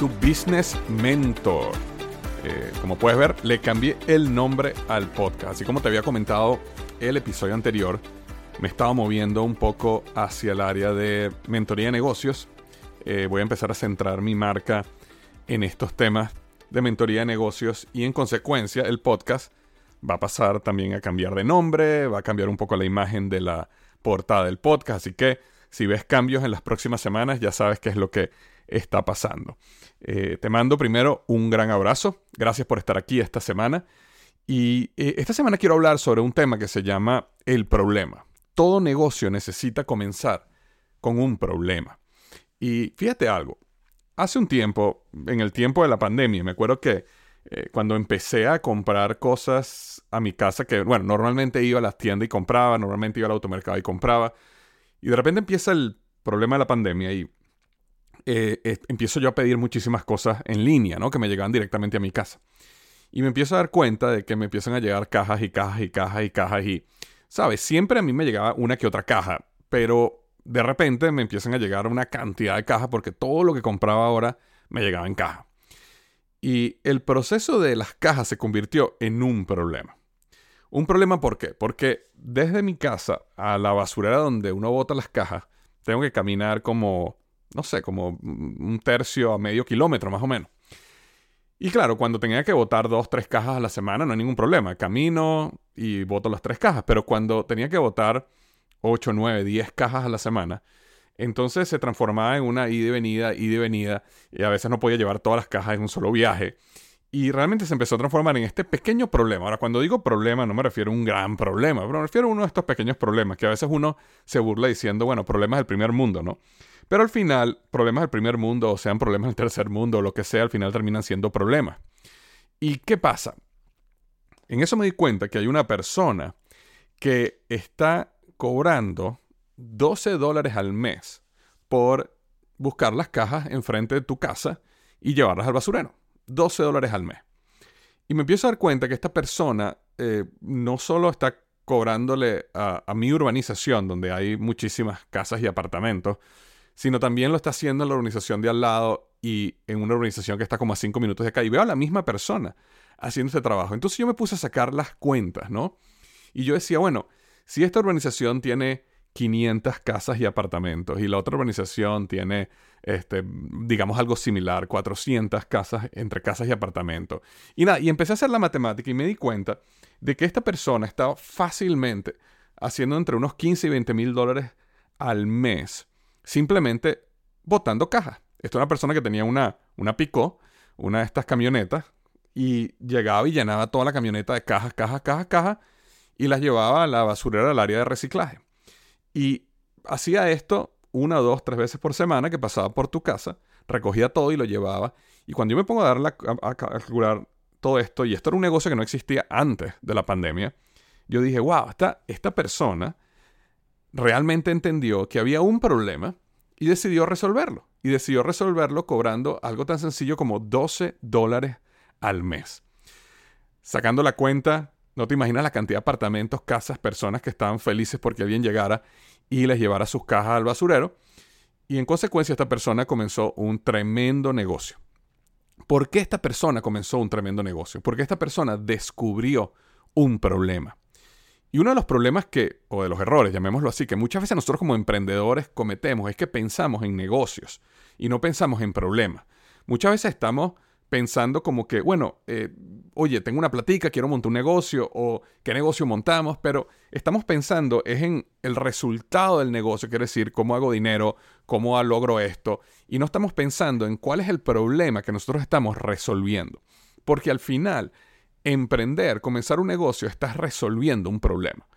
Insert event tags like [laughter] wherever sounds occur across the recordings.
Tu Business Mentor. Eh, como puedes ver, le cambié el nombre al podcast. Así como te había comentado el episodio anterior, me estaba moviendo un poco hacia el área de mentoría de negocios. Eh, voy a empezar a centrar mi marca en estos temas de mentoría de negocios y en consecuencia el podcast va a pasar también a cambiar de nombre, va a cambiar un poco la imagen de la portada del podcast, así que si ves cambios en las próximas semanas ya sabes qué es lo que está pasando. Eh, te mando primero un gran abrazo, gracias por estar aquí esta semana y eh, esta semana quiero hablar sobre un tema que se llama el problema. Todo negocio necesita comenzar con un problema. Y fíjate algo, hace un tiempo, en el tiempo de la pandemia, me acuerdo que eh, cuando empecé a comprar cosas a mi casa, que bueno, normalmente iba a las tiendas y compraba, normalmente iba al automercado y compraba, y de repente empieza el problema de la pandemia y eh, eh, empiezo yo a pedir muchísimas cosas en línea, ¿no? Que me llegaban directamente a mi casa. Y me empiezo a dar cuenta de que me empiezan a llegar cajas y cajas y cajas y cajas y, ¿sabes? Siempre a mí me llegaba una que otra caja, pero de repente me empiezan a llegar una cantidad de cajas porque todo lo que compraba ahora me llegaba en caja. Y el proceso de las cajas se convirtió en un problema. Un problema ¿por qué? Porque desde mi casa a la basurera donde uno bota las cajas, tengo que caminar como, no sé, como un tercio a medio kilómetro más o menos. Y claro, cuando tenía que botar dos, tres cajas a la semana no hay ningún problema. Camino y boto las tres cajas. Pero cuando tenía que botar 8, 9, 10 cajas a la semana. Entonces se transformaba en una ida y venida, ida y venida, y a veces no podía llevar todas las cajas en un solo viaje. Y realmente se empezó a transformar en este pequeño problema. Ahora, cuando digo problema, no me refiero a un gran problema, pero me refiero a uno de estos pequeños problemas que a veces uno se burla diciendo, bueno, problemas del primer mundo, ¿no? Pero al final, problemas del primer mundo, o sean problemas del tercer mundo, o lo que sea, al final terminan siendo problemas. ¿Y qué pasa? En eso me di cuenta que hay una persona que está cobrando 12 dólares al mes por buscar las cajas enfrente de tu casa y llevarlas al basurero. 12 dólares al mes. Y me empiezo a dar cuenta que esta persona eh, no solo está cobrándole a, mi urbanización, donde hay muchísimas casas y apartamentos, sino también lo está haciendo en la urbanización de al lado y en una urbanización que está como a 5 minutos de acá. Y veo a la misma persona haciendo ese trabajo. Entonces yo me puse a sacar las cuentas, ¿no? Y yo decía, bueno, si esta urbanización tiene 500 casas y apartamentos y la otra urbanización tiene, este, digamos, algo similar, 400 casas entre casas y apartamentos. Y nada, y empecé a hacer la matemática y me di cuenta de que esta persona estaba fácilmente haciendo entre unos 15 y 20 mil dólares al mes simplemente botando cajas. Esta es una persona que tenía una, una picó, una de estas camionetas, y llegaba y llenaba toda la camioneta de cajas, cajas, cajas, cajas, y las llevaba a la basurera del área de reciclaje. Y hacía esto una, dos, tres veces por semana que pasaba por tu casa, recogía todo y lo llevaba. Y cuando yo me pongo a, dar a, calcular todo esto, y esto era un negocio que no existía antes de la pandemia, yo dije, wow, esta, esta persona realmente entendió que había un problema y decidió resolverlo. Y decidió resolverlo cobrando algo tan sencillo como 12 dólares al mes. Sacando la cuenta, no te imaginas la cantidad de apartamentos, casas, personas que estaban felices porque alguien llegara y les llevara sus cajas al basurero. Y en consecuencia esta persona comenzó un tremendo negocio. ¿Por qué esta persona comenzó un tremendo negocio? Porque esta persona descubrió un problema. Y uno de los problemas que, o de los errores, llamémoslo así, que muchas veces nosotros como emprendedores cometemos es que pensamos en negocios y no pensamos en problemas. Muchas veces estamos pensando como que, bueno, eh, oye, tengo una platica, quiero montar un negocio o qué negocio montamos, pero estamos pensando es en el resultado del negocio, quiere decir, cómo hago dinero, cómo logro esto, y no estamos pensando en cuál es el problema que nosotros estamos resolviendo. Porque al final emprender, comenzar un negocio, estás resolviendo un problema.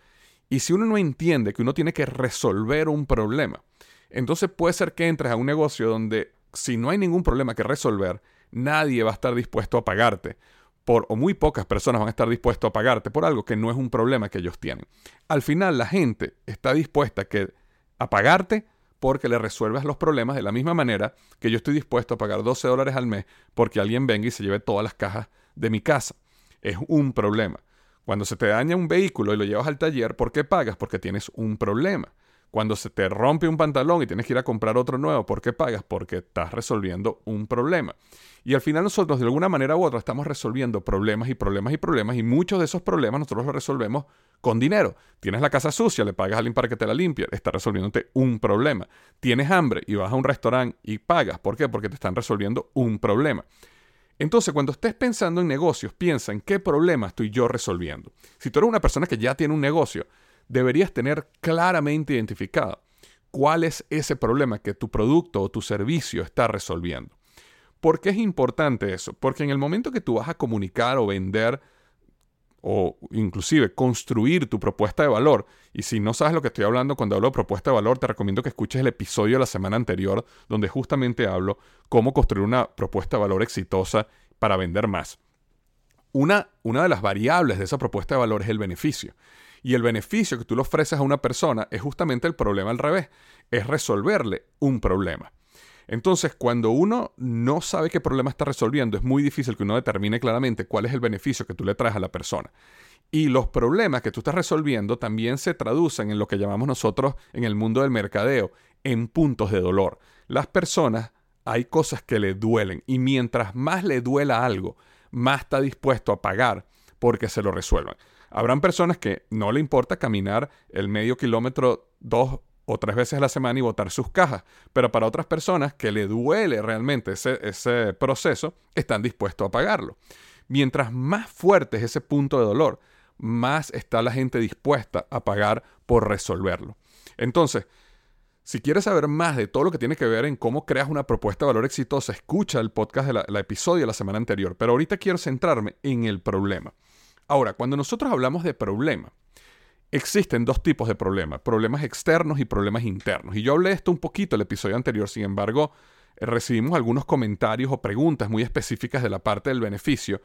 Y si uno no entiende que uno tiene que resolver un problema, entonces puede ser que entres a un negocio donde si no hay ningún problema que resolver, nadie va a estar dispuesto a pagarte. Por, o muy pocas personas van a estar dispuestos a pagarte por algo que no es un problema que ellos tienen. Al final la gente está dispuesta que, a pagarte porque le resuelvas los problemas de la misma manera que yo estoy dispuesto a pagar 12 dólares al mes porque alguien venga y se lleve todas las cajas de mi casa es un problema. Cuando se te daña un vehículo y lo llevas al taller, ¿por qué pagas? Porque tienes un problema. Cuando se te rompe un pantalón y tienes que ir a comprar otro nuevo, ¿por qué pagas? Porque estás resolviendo un problema. Y al final nosotros de alguna manera u otra estamos resolviendo problemas y problemas y problemas y muchos de esos problemas nosotros los resolvemos con dinero. Tienes la casa sucia, le pagas a alguien para que te la limpie, está resolviéndote un problema. Tienes hambre y vas a un restaurante y pagas. ¿Por qué? Porque te están resolviendo un problema. Entonces, cuando estés pensando en negocios, piensa en qué problema estoy yo resolviendo. Si tú eres una persona que ya tiene un negocio, deberías tener claramente identificado cuál es ese problema que tu producto o tu servicio está resolviendo. ¿Por qué es importante eso? Porque en el momento que tú vas a comunicar o vender o inclusive construir tu propuesta de valor. Y si no sabes lo que estoy hablando cuando hablo de propuesta de valor, te recomiendo que escuches el episodio de la semana anterior donde justamente hablo cómo construir una propuesta de valor exitosa para vender más. Una, una de las variables de esa propuesta de valor es el beneficio. Y el beneficio que tú le ofreces a una persona es justamente el problema al revés, es resolverle un problema. Entonces, cuando uno no sabe qué problema está resolviendo, es muy difícil que uno determine claramente cuál es el beneficio que tú le traes a la persona. Y los problemas que tú estás resolviendo también se traducen en lo que llamamos nosotros en el mundo del mercadeo, en puntos de dolor. Las personas hay cosas que le duelen y mientras más le duela algo, más está dispuesto a pagar porque se lo resuelvan. Habrán personas que no le importa caminar el medio kilómetro, dos o tres veces a la semana y botar sus cajas. Pero para otras personas que le duele realmente ese, proceso, están dispuestos a pagarlo. Mientras más fuerte es ese punto de dolor, más está la gente dispuesta a pagar por resolverlo. Entonces, si quieres saber más de todo lo que tiene que ver en cómo creas una propuesta de valor exitosa, escucha el podcast del episodio de la semana anterior. Pero ahorita quiero centrarme en el problema. Ahora, cuando nosotros hablamos de problema, Existen dos tipos de problemas, problemas externos y problemas internos. Y yo hablé de esto un poquito el episodio anterior, sin embargo, eh, recibimos algunos comentarios o preguntas muy específicas de la parte del beneficio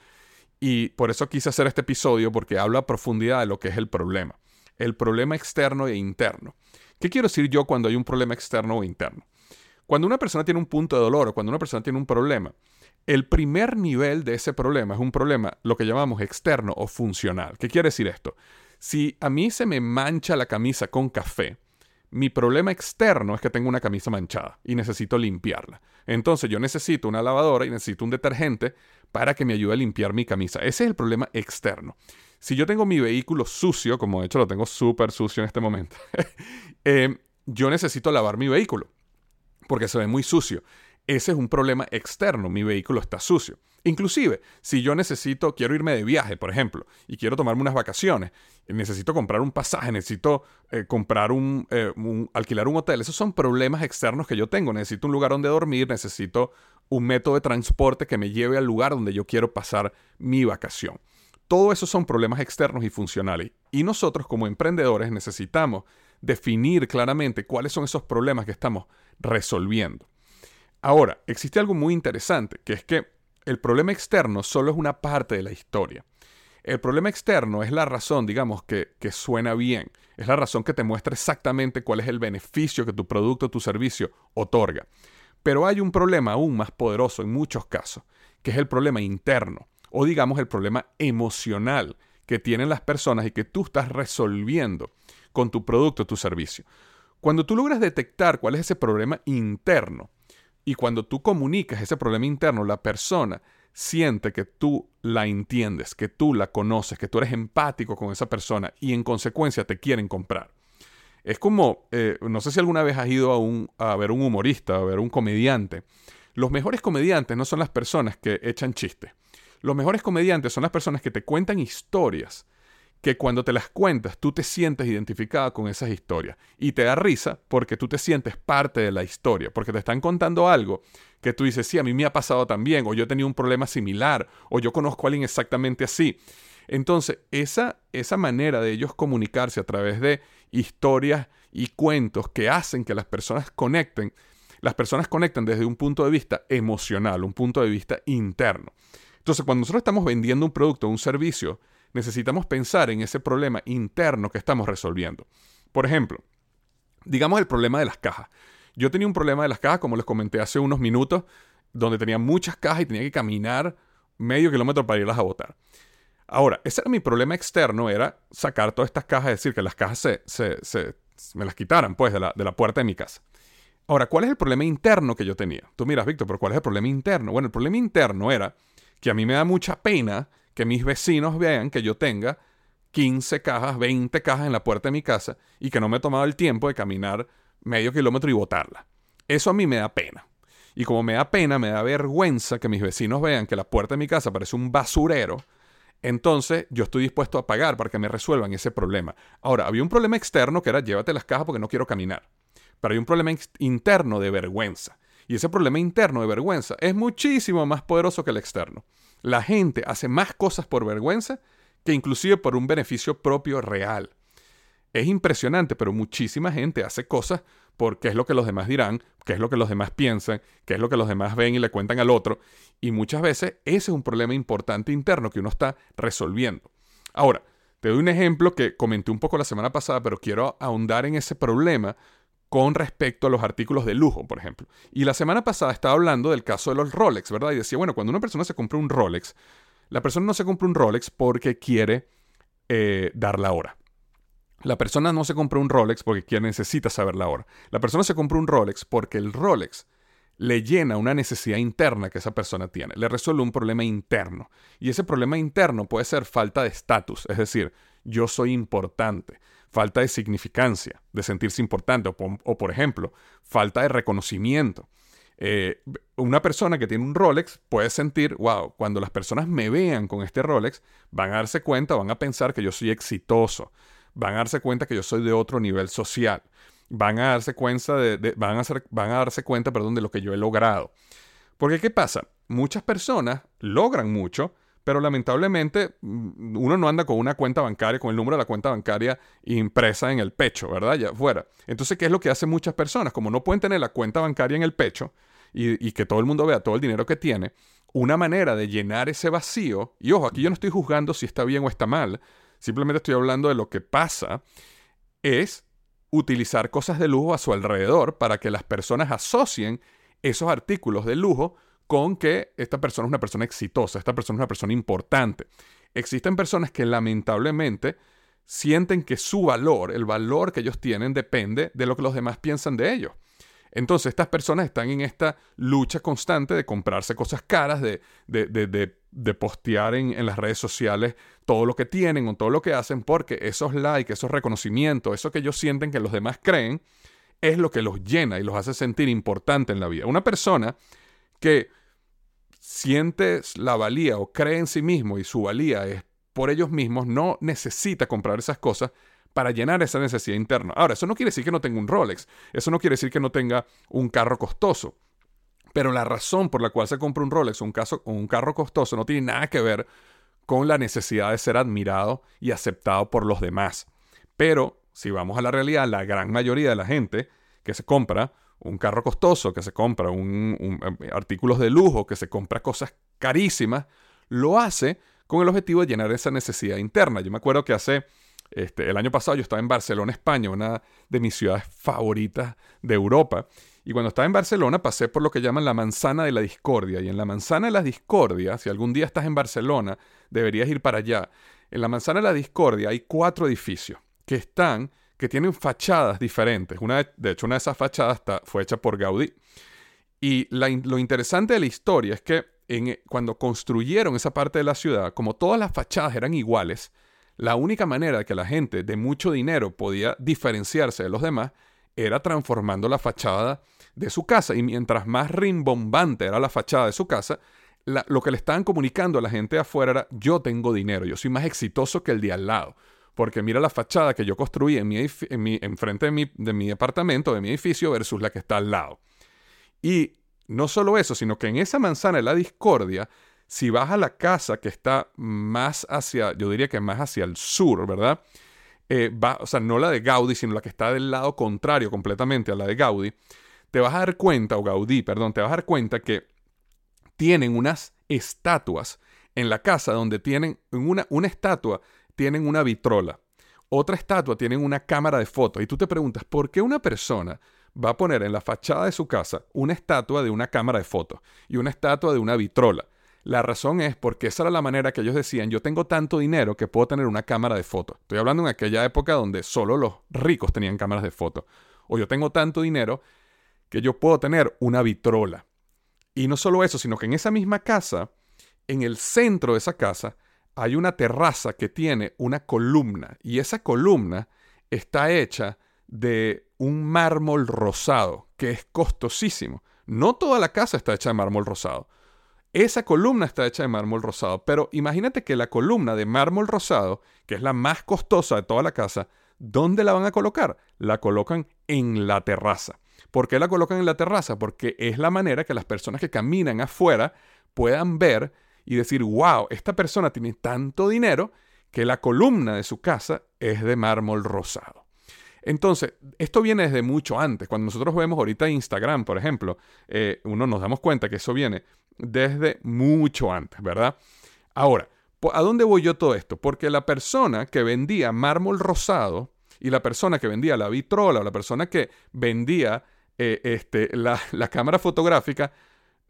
y por eso quise hacer este episodio porque habla a profundidad de lo que es el problema. El problema externo e interno. ¿Qué quiero decir yo cuando hay un problema externo o interno? Cuando una persona tiene un punto de dolor o cuando una persona tiene un problema, el primer nivel de ese problema es un problema, lo que llamamos externo o funcional. ¿Qué quiere decir esto? Si a mí se me mancha la camisa con café, mi problema externo es que tengo una camisa manchada y necesito limpiarla. Entonces yo necesito una lavadora y necesito un detergente para que me ayude a limpiar mi camisa. Ese es el problema externo. Si yo tengo mi vehículo sucio, como de hecho lo tengo súper sucio en este momento, [laughs] eh, yo necesito lavar mi vehículo porque se ve muy sucio. Ese es un problema externo, mi vehículo está sucio. Inclusive, si yo necesito, quiero irme de viaje, por ejemplo, y quiero tomarme unas vacaciones, necesito comprar un pasaje, necesito eh, comprar eh, un, alquilar un hotel, esos son problemas externos que yo tengo. Necesito un lugar donde dormir, necesito un método de transporte que me lleve al lugar donde yo quiero pasar mi vacación. Todo eso son problemas externos y funcionales. Y nosotros como emprendedores necesitamos definir claramente cuáles son esos problemas que estamos resolviendo. Ahora, existe algo muy interesante, que es que el problema externo solo es una parte de la historia. El problema externo es la razón, digamos, que, que suena bien. Es la razón que te muestra exactamente cuál es el beneficio que tu producto o tu servicio otorga. Pero hay un problema aún más poderoso en muchos casos, que es el problema interno, o digamos el problema emocional que tienen las personas y que tú estás resolviendo con tu producto o tu servicio. Cuando tú logras detectar cuál es ese problema interno y cuando tú comunicas ese problema interno, la persona siente que tú la entiendes, que tú la conoces, que tú eres empático con esa persona y en consecuencia te quieren comprar. Es como, eh, no sé si alguna vez has ido a, un, a ver un humorista, a ver un comediante. Los mejores comediantes no son las personas que echan chistes. Los mejores comediantes son las personas que te cuentan historias que cuando te las cuentas tú te sientes identificada con esas historias y te da risa porque tú te sientes parte de la historia, porque te están contando algo que tú dices, sí, a mí me ha pasado también, o yo he tenido un problema similar, o yo conozco a alguien exactamente así. Entonces, esa, esa manera de ellos comunicarse a través de historias y cuentos que hacen que las personas conecten, las personas conectan desde un punto de vista emocional, un punto de vista interno. Entonces, cuando nosotros estamos vendiendo un producto o un servicio, necesitamos pensar en ese problema interno que estamos resolviendo. Por ejemplo, digamos el problema de las cajas. Yo tenía un problema de las cajas, como les comenté hace unos minutos, donde tenía muchas cajas y tenía que caminar medio kilómetro para irlas a botar. Ahora, ese era mi problema externo, era sacar todas estas cajas, es decir, que las cajas se, me las quitaran, pues, de la, de la puerta de mi casa. Ahora, ¿cuál es el problema interno que yo tenía? Tú miras, Víctor, pero ¿cuál es el problema interno? Bueno, el problema interno era que a mí me da mucha pena que mis vecinos vean que yo tenga 15 cajas, 20 cajas en la puerta de mi casa y que no me he tomado el tiempo de caminar medio kilómetro y botarla. Eso a mí me da pena. Y como me da pena, me da vergüenza que mis vecinos vean que la puerta de mi casa parece un basurero, entonces yo estoy dispuesto a pagar para que me resuelvan ese problema. Ahora, había un problema externo que era llévate las cajas porque no quiero caminar. Pero hay un problema interno de vergüenza. Y ese problema interno de vergüenza es muchísimo más poderoso que el externo. La gente hace más cosas por vergüenza que inclusive por un beneficio propio real. Es impresionante, pero muchísima gente hace cosas porque es lo que los demás dirán, qué es lo que los demás piensan, qué es lo que los demás ven y le cuentan al otro. Y muchas veces ese es un problema importante interno que uno está resolviendo. Ahora, te doy un ejemplo que comenté un poco la semana pasada, pero quiero ahondar en ese problema con respecto a los artículos de lujo, por ejemplo. Y la semana pasada estaba hablando del caso de los Rolex, ¿verdad? Y decía, bueno, cuando una persona se compra un Rolex, la persona no se compra un Rolex porque quiere eh, dar la hora. La persona no se compra un Rolex porque quiere, necesita saber la hora. La persona se compra un Rolex porque el Rolex le llena una necesidad interna que esa persona tiene, le resuelve un problema interno. Y ese problema interno puede ser falta de estatus, es decir, yo soy importante, falta de significancia, de sentirse importante, o, por ejemplo, falta de reconocimiento. Eh, una persona que tiene un Rolex puede sentir, wow, cuando las personas me vean con este Rolex, van a darse cuenta, van a pensar que yo soy exitoso, van a darse cuenta que yo soy de otro nivel social, van a darse cuenta de, van, a van a darse cuenta, perdón, de lo que yo he logrado. Porque ¿qué pasa? Muchas personas logran mucho, pero lamentablemente mm, uno no anda con una cuenta bancaria, con el número de la cuenta bancaria impresa en el pecho, ¿verdad? Ya fuera. Entonces, ¿qué es lo que hacen muchas personas? Como no pueden tener la cuenta bancaria en el pecho y, que todo el mundo vea todo el dinero que tiene, una manera de llenar ese vacío, y ojo, aquí yo no estoy juzgando si está bien o está mal, simplemente estoy hablando de lo que pasa, es utilizar cosas de lujo a su alrededor para que las personas asocien esos artículos de lujo con que esta persona es una persona exitosa, esta persona es una persona importante. Existen personas que lamentablemente sienten que su valor, el valor que ellos tienen, depende de lo que los demás piensan de ellos. Entonces estas personas están en esta lucha constante de comprarse cosas caras, de, de, postear en, en, las redes sociales todo lo que tienen o todo lo que hacen, porque esos likes, esos reconocimientos, eso que ellos sienten que los demás creen, es lo que los llena y los hace sentir importante en la vida. Una persona que siente la valía o cree en sí mismo y su valía es por ellos mismos, no necesita comprar esas cosas para llenar esa necesidad interna. Ahora, eso no quiere decir que no tenga un Rolex, eso no quiere decir que no tenga un carro costoso. Pero la razón por la cual se compra un Rolex o un, carro costoso no tiene nada que ver con la necesidad de ser admirado y aceptado por los demás. Pero, si vamos a la realidad, la gran mayoría de la gente que se compra un carro costoso, que se compra un, eh, artículos de lujo, que se compra cosas carísimas, lo hace con el objetivo de llenar esa necesidad interna. Yo me acuerdo que hace este, el año pasado yo estaba en Barcelona, España, una de mis ciudades favoritas de Europa. Y cuando estaba en Barcelona pasé por lo que llaman la manzana de la discordia. Y en la manzana de la discordia, si algún día estás en Barcelona, deberías ir para allá. En la manzana de la discordia hay cuatro edificios que están, que tienen fachadas diferentes. Una de, hecho, una de esas fachadas fue hecha por Gaudí. Y lo interesante de la historia es que cuando construyeron esa parte de la ciudad, como todas las fachadas eran iguales, la única manera de que la gente de mucho dinero podía diferenciarse de los demás era transformando la fachada de su casa. Y mientras más rimbombante era la fachada de su casa, lo que le estaban comunicando a la gente de afuera era yo tengo dinero, yo soy más exitoso que el de al lado. Porque mira la fachada que yo construí en mi, en mi, enfrente de mi, de mi apartamento, de mi edificio, versus la que está al lado. Y no solo eso, sino que en esa manzana de la discordia si vas a la casa que está más hacia, yo diría que más hacia el sur, ¿verdad? Eh, va, o sea, no la de Gaudí, sino la que está del lado contrario completamente a la de Gaudí, te vas a dar cuenta, o Gaudí, perdón, te vas a dar cuenta que tienen unas estatuas en la casa donde tienen una, una estatua, tienen una vitrola. Otra estatua tienen una cámara de fotos. Y tú te preguntas, ¿por qué una persona va a poner en la fachada de su casa una estatua de una cámara de fotos y una estatua de una vitrola? La razón es porque esa era la manera que ellos decían, yo tengo tanto dinero que puedo tener una cámara de fotos. Estoy hablando en aquella época donde solo los ricos tenían cámaras de fotos. O yo tengo tanto dinero que yo puedo tener una vitrola. Y no solo eso, sino que en esa misma casa, en el centro de esa casa, hay una terraza que tiene una columna. Y esa columna está hecha de un mármol rosado, que es costosísimo. No toda la casa está hecha de mármol rosado. Esa columna está hecha de mármol rosado, pero imagínate que la columna de mármol rosado, que es la más costosa de toda la casa, ¿dónde la van a colocar? La colocan en la terraza. ¿Por qué la colocan en la terraza? Porque es la manera que las personas que caminan afuera puedan ver y decir, wow, esta persona tiene tanto dinero que la columna de su casa es de mármol rosado. Entonces, esto viene desde mucho antes. Cuando nosotros vemos ahorita Instagram, por ejemplo, eh, uno nos damos cuenta que eso viene desde mucho antes, ¿verdad? Ahora, ¿a dónde voy yo todo esto? Porque la persona que vendía mármol rosado y la persona que vendía la vitrola o la persona que vendía eh, este, la, la cámara fotográfica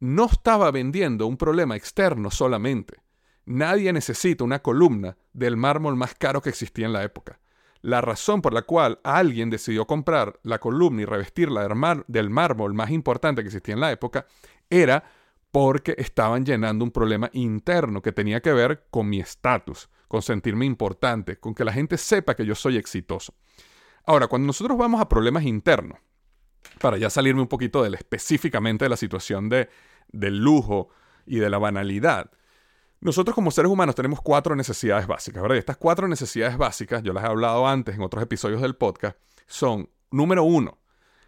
no estaba vendiendo un problema externo solamente. Nadie necesita una columna del mármol más caro que existía en la época. La razón por la cual alguien decidió comprar la columna y revestirla del mármol más importante que existía en la época era porque estaban llenando un problema interno que tenía que ver con mi estatus, con sentirme importante, con que la gente sepa que yo soy exitoso. Ahora, cuando nosotros vamos a problemas internos, para ya salirme un poquito del, específicamente de la situación de, del lujo y de la banalidad, nosotros como seres humanos tenemos cuatro necesidades básicas, ¿verdad? Y estas cuatro necesidades básicas, yo las he hablado antes en otros episodios del podcast, son, número uno,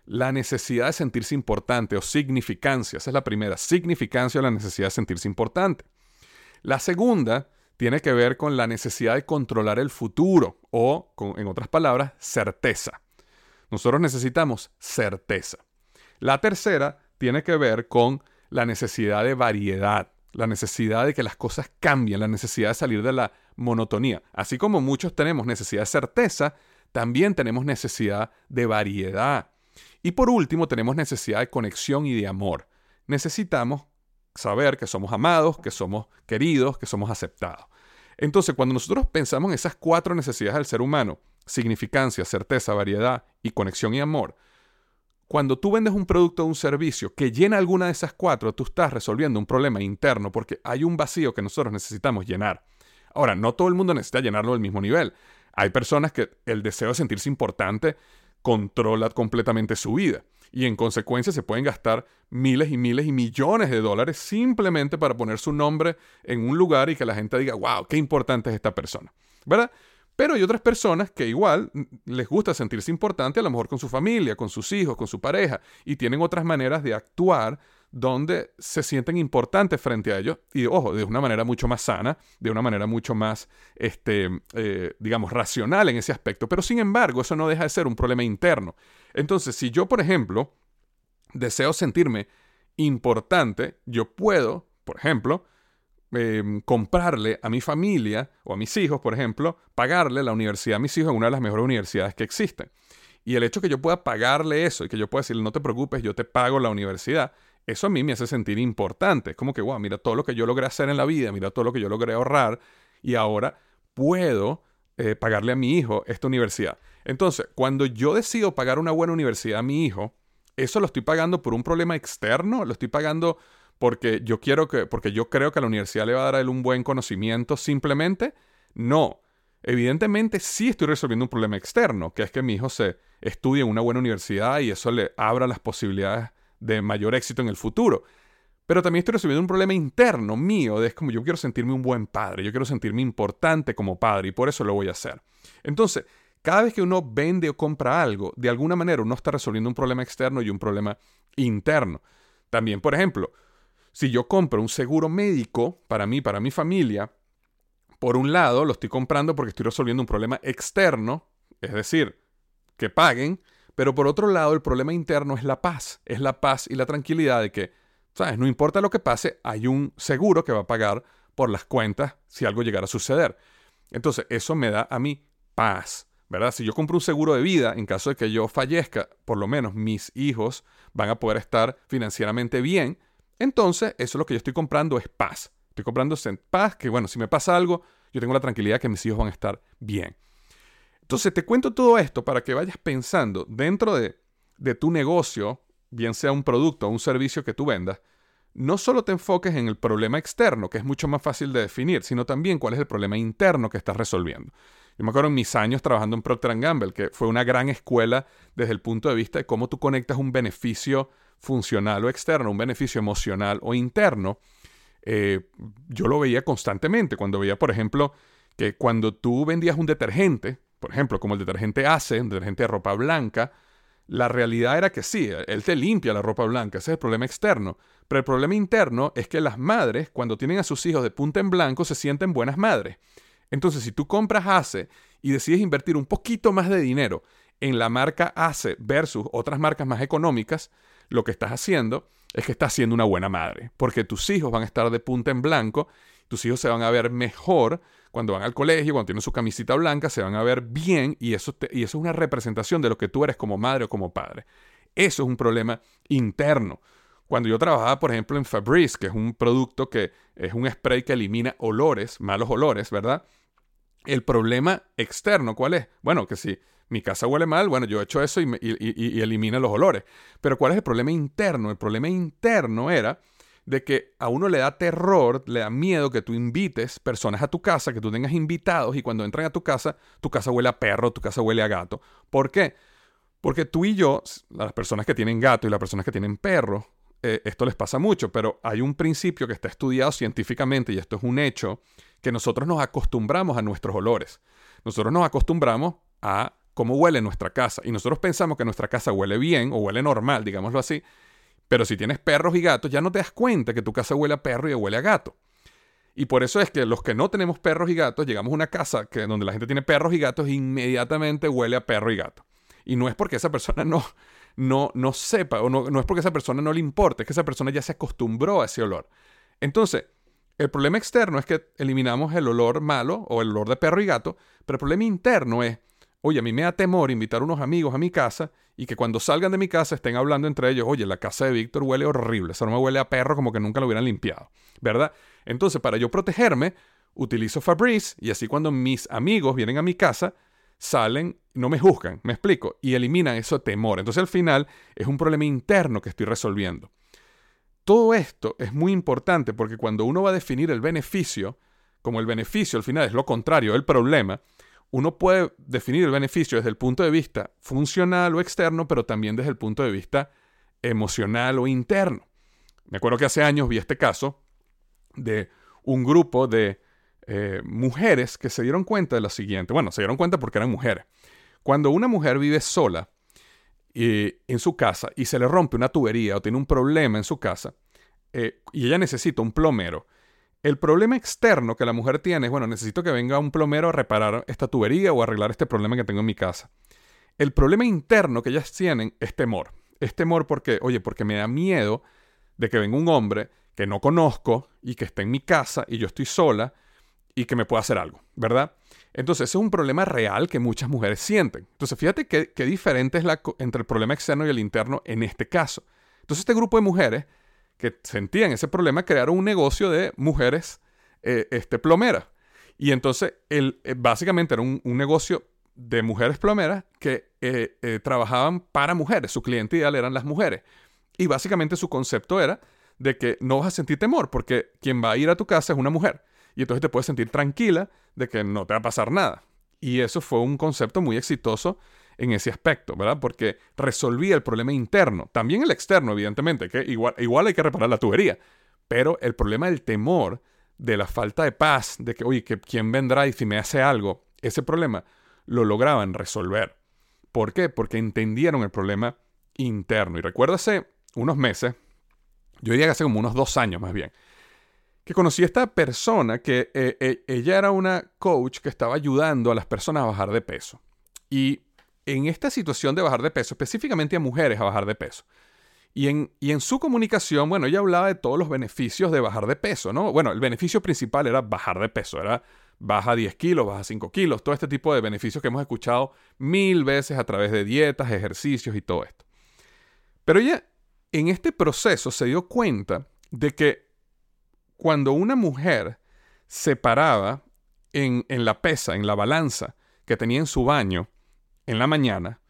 la necesidad de sentirse importante o significancia. Esa es la primera, significancia o la necesidad de sentirse importante. La segunda tiene que ver con la necesidad de controlar el futuro o, en otras palabras, certeza. Nosotros necesitamos certeza. La tercera tiene que ver con la necesidad de variedad, la necesidad de que las cosas cambien, la necesidad de salir de la monotonía. Así como muchos tenemos necesidad de certeza, también tenemos necesidad de variedad. Y por último, tenemos necesidad de conexión y de amor. Necesitamos saber que somos amados, que somos queridos, que somos aceptados. Entonces, cuando nosotros pensamos en esas cuatro necesidades del ser humano, significancia, certeza, variedad y conexión y amor, cuando tú vendes un producto o un servicio que llena alguna de esas cuatro, tú estás resolviendo un problema interno porque hay un vacío que nosotros necesitamos llenar. Ahora, no todo el mundo necesita llenarlo al mismo nivel. Hay personas que el deseo de sentirse importante controla completamente su vida. Y en consecuencia se pueden gastar miles y miles y millones de dólares simplemente para poner su nombre en un lugar y que la gente diga, wow, qué importante es esta persona. ¿Verdad? Pero hay otras personas que igual les gusta sentirse importante, a lo mejor con su familia, con sus hijos, con su pareja, y tienen otras maneras de actuar donde se sienten importantes frente a ellos y, ojo, de una manera mucho más sana, de una manera mucho más, este, eh, digamos, racional en ese aspecto. Pero sin embargo, eso no deja de ser un problema interno. Entonces, si yo, por ejemplo, deseo sentirme importante, yo puedo, por ejemplo, em, comprarle a mi familia o a mis hijos, por ejemplo, pagarle la universidad a mis hijos en una de las mejores universidades que existen. Y el hecho que yo pueda pagarle eso y que yo pueda decirle, no te preocupes, yo te pago la universidad, eso a mí me hace sentir importante. Es como que, wow, mira todo lo que yo logré hacer en la vida, mira todo lo que yo logré ahorrar y ahora puedo eh, pagarle a mi hijo esta universidad. Entonces, cuando yo decido pagar una buena universidad a mi hijo, eso lo estoy pagando por un problema externo, lo estoy pagando porque yo quiero que, porque yo creo que la universidad le va a dar a él un buen conocimiento simplemente. No. Evidentemente sí estoy resolviendo un problema externo, que es que mi hijo se estudie en una buena universidad y eso le abra las posibilidades de mayor éxito en el futuro. Pero también estoy resolviendo un problema interno mío, de es como yo quiero sentirme un buen padre, yo quiero sentirme importante como padre y por eso lo voy a hacer. Entonces, cada vez que uno vende o compra algo, de alguna manera uno está resolviendo un problema externo y un problema interno. También, por ejemplo, si yo compro un seguro médico para mí, para mi familia, por un lado lo estoy comprando porque estoy resolviendo un problema externo, es decir, que paguen, pero por otro lado el problema interno es la paz, es la paz y la tranquilidad de que, ¿sabes? No importa lo que pase, hay un seguro que va a pagar por las cuentas si algo llegara a suceder. Entonces, eso me da a mí paz. ¿verdad? Si yo compro un seguro de vida, en caso de que yo fallezca, por lo menos mis hijos van a poder estar financieramente bien, entonces eso es lo que yo estoy comprando es paz. Estoy comprando paz, que bueno, si me pasa algo, yo tengo la tranquilidad que mis hijos van a estar bien. Entonces te cuento todo esto para que vayas pensando dentro de, de tu negocio, bien sea un producto o un servicio que tú vendas, no solo te enfoques en el problema externo, que es mucho más fácil de definir, sino también cuál es el problema interno que estás resolviendo. Yo me acuerdo en mis años trabajando en Procter Gamble, que fue una gran escuela desde el punto de vista de cómo tú conectas un beneficio funcional o externo, un beneficio emocional o interno. Eh, yo lo veía constantemente cuando veía, por ejemplo, que cuando tú vendías un detergente, por ejemplo, como el detergente ACE, un detergente de ropa blanca, la realidad era que sí, él te limpia la ropa blanca, ese es el problema externo. Pero el problema interno es que las madres, cuando tienen a sus hijos de punta en blanco, se sienten buenas madres. Entonces, si tú compras ACE y decides invertir un poquito más de dinero en la marca ACE versus otras marcas más económicas, lo que estás haciendo es que estás siendo una buena madre, porque tus hijos van a estar de punta en blanco, tus hijos se van a ver mejor cuando van al colegio, cuando tienen su camisita blanca, se van a ver bien y eso, y eso es una representación de lo que tú eres como madre o como padre. Eso es un problema interno. Cuando yo trabajaba, por ejemplo, en Fabrice, que es un producto que es un spray que elimina olores, malos olores, ¿verdad? El problema externo, ¿cuál es? Bueno, que si mi casa huele mal, bueno, yo he hecho eso y, elimina los olores. Pero ¿cuál es el problema interno? El problema interno era de que a uno le da terror, le da miedo que tú invites personas a tu casa, que tú tengas invitados y cuando entran a tu casa, tu casa huele a perro, tu casa huele a gato. ¿Por qué? Porque tú y yo, las personas que tienen gato y las personas que tienen perro, eh, esto les pasa mucho, pero hay un principio que está estudiado científicamente y esto es un hecho, que nosotros nos acostumbramos a nuestros olores. Nosotros nos acostumbramos a cómo huele nuestra casa y nosotros pensamos que nuestra casa huele bien o huele normal, digámoslo así, pero si tienes perros y gatos ya no te das cuenta que tu casa huele a perro y huele a gato. Y por eso es que los que no tenemos perros y gatos, llegamos a una casa donde la gente tiene perros y gatos, inmediatamente huele a perro y gato. Y no es porque esa persona no, no, no sepa, o no, no es porque esa persona no le importe, es que esa persona ya se acostumbró a ese olor. Entonces, el problema externo es que eliminamos el olor malo o el olor de perro y gato, pero el problema interno es, oye, a mí me da temor invitar unos amigos a mi casa y que cuando salgan de mi casa estén hablando entre ellos, oye, la casa de Víctor huele horrible, eso no me huele a perro como que nunca lo hubieran limpiado, ¿verdad? Entonces, para yo protegerme, utilizo Fabrice y así cuando mis amigos vienen a mi casa, salen, no me juzgan, me explico, y eliminan ese temor. Entonces al final es un problema interno que estoy resolviendo. Todo esto es muy importante porque cuando uno va a definir el beneficio, como el beneficio al final es lo contrario del problema, uno puede definir el beneficio desde el punto de vista funcional o externo, pero también desde el punto de vista emocional o interno. Me acuerdo que hace años vi este caso de un grupo de eh, mujeres que se dieron cuenta de lo siguiente. Bueno, se dieron cuenta porque eran mujeres. Cuando una mujer vive sola eh, en su casa y se le rompe una tubería o tiene un problema en su casa eh, y ella necesita un plomero, el problema externo que la mujer tiene es, bueno, necesito que venga un plomero a reparar esta tubería o arreglar este problema que tengo en mi casa. El problema interno que ellas tienen es temor. Es temor porque, oye, porque me da miedo de que venga un hombre que no conozco y que está en mi casa y yo estoy sola y que me pueda hacer algo, ¿verdad? Entonces, ese es un problema real que muchas mujeres sienten. Entonces, fíjate qué, diferente es la, entre el problema externo y el interno en este caso. Entonces, este grupo de mujeres que sentían ese problema crearon un negocio de mujeres eh, este, plomeras. Y entonces, el, eh, básicamente era un, negocio de mujeres plomeras que eh, trabajaban para mujeres. Su cliente ideal eran las mujeres. Y básicamente su concepto era de que no vas a sentir temor porque quien va a ir a tu casa es una mujer. Y entonces te puedes sentir tranquila de que no te va a pasar nada. Y eso fue un concepto muy exitoso en ese aspecto, ¿verdad? Porque resolvía el problema interno, también el externo, evidentemente, que igual, igual hay que reparar la tubería, pero el problema del temor, de la falta de paz, de que, oye, que quién vendrá y si me hace algo, ese problema lo lograban resolver. ¿Por qué? Porque entendieron el problema interno. Y recuérdase unos meses, yo diría que hace como unos dos años más bien, que conocí a esta persona que eh, eh, ella era una coach que estaba ayudando a las personas a bajar de peso. Y en esta situación de bajar de peso, específicamente a mujeres a bajar de peso, y en, y en su comunicación, bueno, ella hablaba de todos los beneficios de bajar de peso, ¿no? Bueno, el beneficio principal era bajar de peso, era baja 10 kilos, baja 5 kilos, todo este tipo de beneficios que hemos escuchado mil veces a través de dietas, ejercicios y todo esto. Pero ella en este proceso se dio cuenta de que cuando una mujer se paraba en, la pesa, en la balanza que tenía en su baño en la mañana,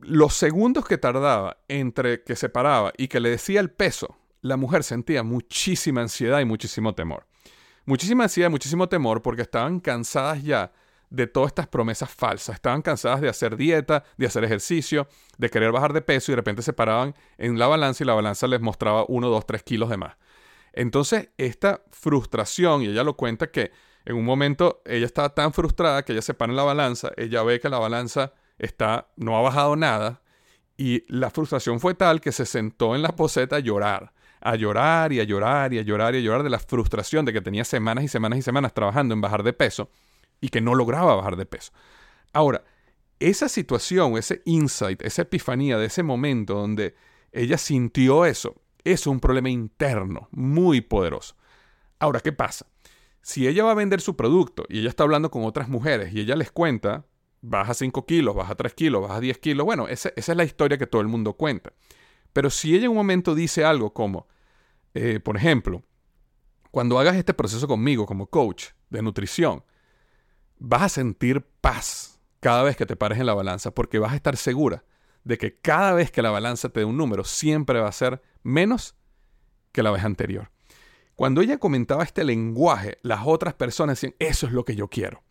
los segundos que tardaba entre que se paraba y que le decía el peso, la mujer sentía muchísima ansiedad y muchísimo temor. Muchísima ansiedad y muchísimo temor porque estaban cansadas ya de todas estas promesas falsas. Estaban cansadas de hacer dieta, de hacer ejercicio, de querer bajar de peso y de repente se paraban en la balanza y la balanza les mostraba 1, 2, 3 kilos de más. Entonces, esta frustración, y ella lo cuenta que en un momento ella estaba tan frustrada que ella se para en la balanza, ella ve que la balanza está, no ha bajado nada, y la frustración fue tal que se sentó en la poseta a llorar, a llorar y a llorar y a llorar y a llorar de la frustración de que tenía semanas y semanas y semanas trabajando en bajar de peso y que no lograba bajar de peso. Ahora, esa situación, ese insight, esa epifanía de ese momento donde ella sintió eso, es un problema interno muy poderoso. Ahora, ¿qué pasa? Si ella va a vender su producto y ella está hablando con otras mujeres y ella les cuenta, baja 5 kilos, baja 3 kilos, baja 10 kilos, bueno, esa, es la historia que todo el mundo cuenta. Pero si ella en un momento dice algo como, eh, por ejemplo, cuando hagas este proceso conmigo como coach de nutrición, vas a sentir paz cada vez que te pares en la balanza porque vas a estar segura de que cada vez que la balanza te dé un número siempre va a ser menos que la vez anterior. Cuando ella comentaba este lenguaje, las otras personas decían, eso es lo que yo quiero.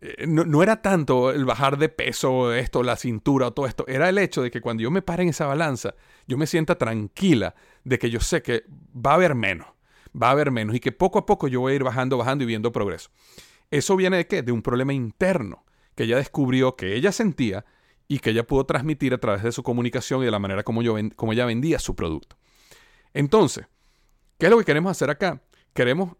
Eh, no, era tanto el bajar de peso, esto, la cintura o todo esto, era el hecho de que cuando yo me pare en esa balanza, yo me sienta tranquila de que yo sé que va a haber menos, va a haber menos y que poco a poco yo voy a ir bajando, bajando y viendo progreso. ¿Eso viene de qué? De un problema interno que ella descubrió que ella sentía y que ella pudo transmitir a través de su comunicación y de la manera como, ella vendía su producto. Entonces, ¿qué es lo que queremos hacer acá? Queremos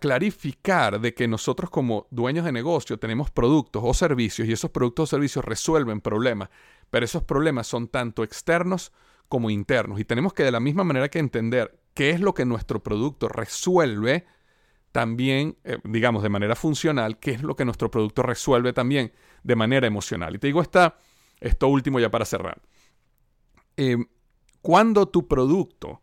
clarificar de que nosotros como dueños de negocio tenemos productos o servicios y esos productos o servicios resuelven problemas, pero esos problemas son tanto externos como internos y tenemos que de la misma manera que entender qué es lo que nuestro producto resuelve, también, eh, digamos, de manera funcional, qué es lo que nuestro producto resuelve también de manera emocional. Y te digo esta, esto último ya para cerrar. Eh, cuando tu producto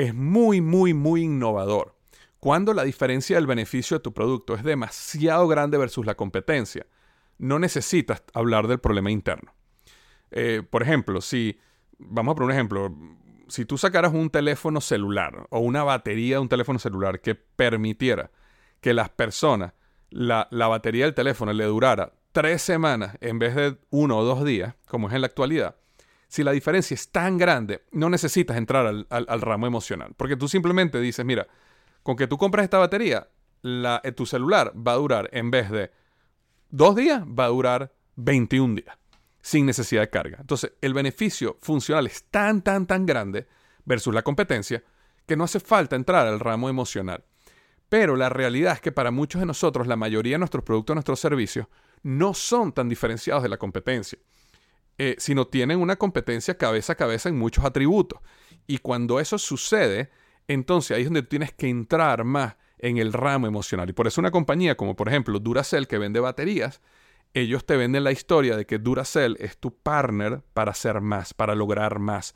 es muy, muy, muy innovador, cuando la diferencia del beneficio de tu producto es demasiado grande versus la competencia, no necesitas hablar del problema interno. Eh, por ejemplo, si, vamos a poner un ejemplo, si tú sacaras un teléfono celular o una batería de un teléfono celular que permitiera que las personas, la, batería del teléfono le durara tres semanas en vez de uno o dos días, como es en la actualidad, si la diferencia es tan grande, no necesitas entrar al, ramo emocional. Porque tú simplemente dices, mira, con que tú compras esta batería, la, eh, tu celular va a durar, en vez de dos días, va a durar 21 días sin necesidad de carga. Entonces, el beneficio funcional es tan, tan, tan grande versus la competencia que no hace falta entrar al ramo emocional. Pero la realidad es que para muchos de nosotros, la mayoría de nuestros productos, nuestros servicios, no son tan diferenciados de la competencia, eh, sino tienen una competencia cabeza a cabeza en muchos atributos. Y cuando eso sucede, entonces ahí es donde tienes que entrar más en el ramo emocional. Y por eso una compañía como por ejemplo Duracell que vende baterías, ellos te venden la historia de que Duracell es tu partner para hacer más, para lograr más,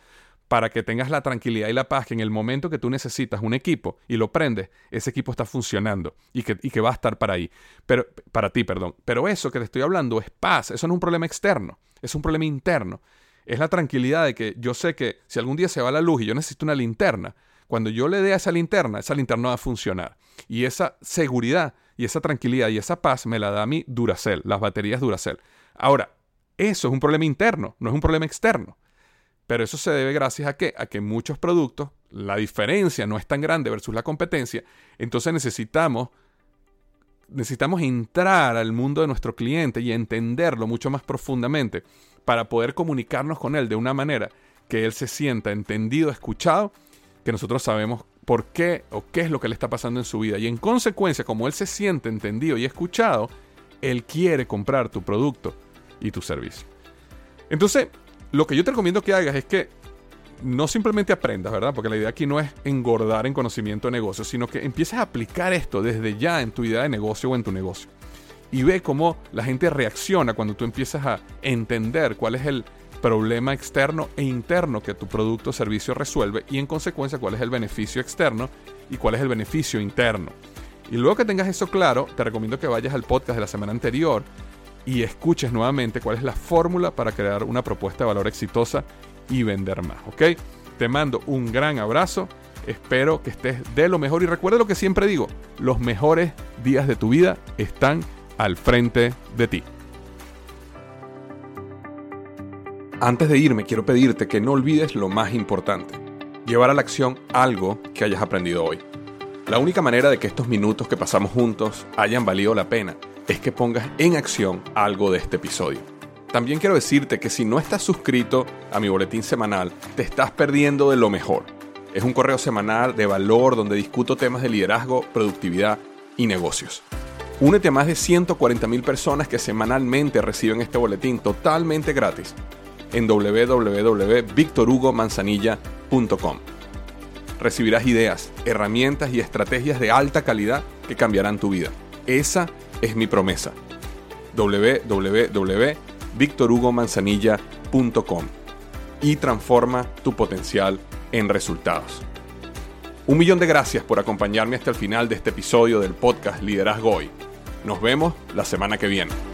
para que tengas la tranquilidad y la paz que en el momento que tú necesitas un equipo y lo prendes, ese equipo está funcionando y que, y que va a estar para ahí, pero, para ti, perdón. Pero eso que te estoy hablando es paz, eso no es un problema externo, es un problema interno. Es la tranquilidad de que yo sé que si algún día se va la luz y yo necesito una linterna, cuando yo le dé a esa linterna, esa linterna va a funcionar. Y esa seguridad y esa tranquilidad y esa paz me la da mí Duracell, las baterías Duracell. Ahora, eso es un problema interno, no es un problema externo. Pero eso se debe gracias a que, a que muchos productos, la diferencia no es tan grande versus la competencia, entonces necesitamos, necesitamos entrar al mundo de nuestro cliente y entenderlo mucho más profundamente para poder comunicarnos con él de una manera que él se sienta entendido, escuchado, que nosotros sabemos por qué o qué es lo que le está pasando en su vida. Y en consecuencia, como él se siente entendido y escuchado, él quiere comprar tu producto y tu servicio. Entonces, lo que yo te recomiendo que hagas es que no simplemente aprendas, ¿verdad? Porque la idea aquí no es engordar en conocimiento de negocio, sino que empieces a aplicar esto desde ya en tu idea de negocio o en tu negocio. Y ve cómo la gente reacciona cuando tú empiezas a entender cuál es el problema externo e interno que tu producto o servicio resuelve y en consecuencia cuál es el beneficio externo y cuál es el beneficio interno. Y luego que tengas eso claro, te recomiendo que vayas al podcast de la semana anterior y escuches nuevamente cuál es la fórmula para crear una propuesta de valor exitosa y vender más, ¿ok? Te mando un gran abrazo, espero que estés de lo mejor y recuerda lo que siempre digo, los mejores días de tu vida están al frente de ti. Antes de irme, quiero pedirte que no olvides lo más importante, llevar a la acción algo que hayas aprendido hoy. La única manera de que estos minutos que pasamos juntos hayan valido la pena es que pongas en acción algo de este episodio. También quiero decirte que si no estás suscrito a mi boletín semanal, te estás perdiendo de lo mejor. Es un correo semanal de valor donde discuto temas de liderazgo, productividad y negocios. Únete a más de 140.000 personas que semanalmente reciben este boletín totalmente gratis en www.victorhugomanzanilla.com. Recibirás ideas, herramientas y estrategias de alta calidad que cambiarán tu vida. Esa es mi promesa. www.victorhugomanzanilla.com y transforma tu potencial en resultados. Un millón de gracias por acompañarme hasta el final de este episodio del podcast Liderazgo Hoy. Nos vemos la semana que viene.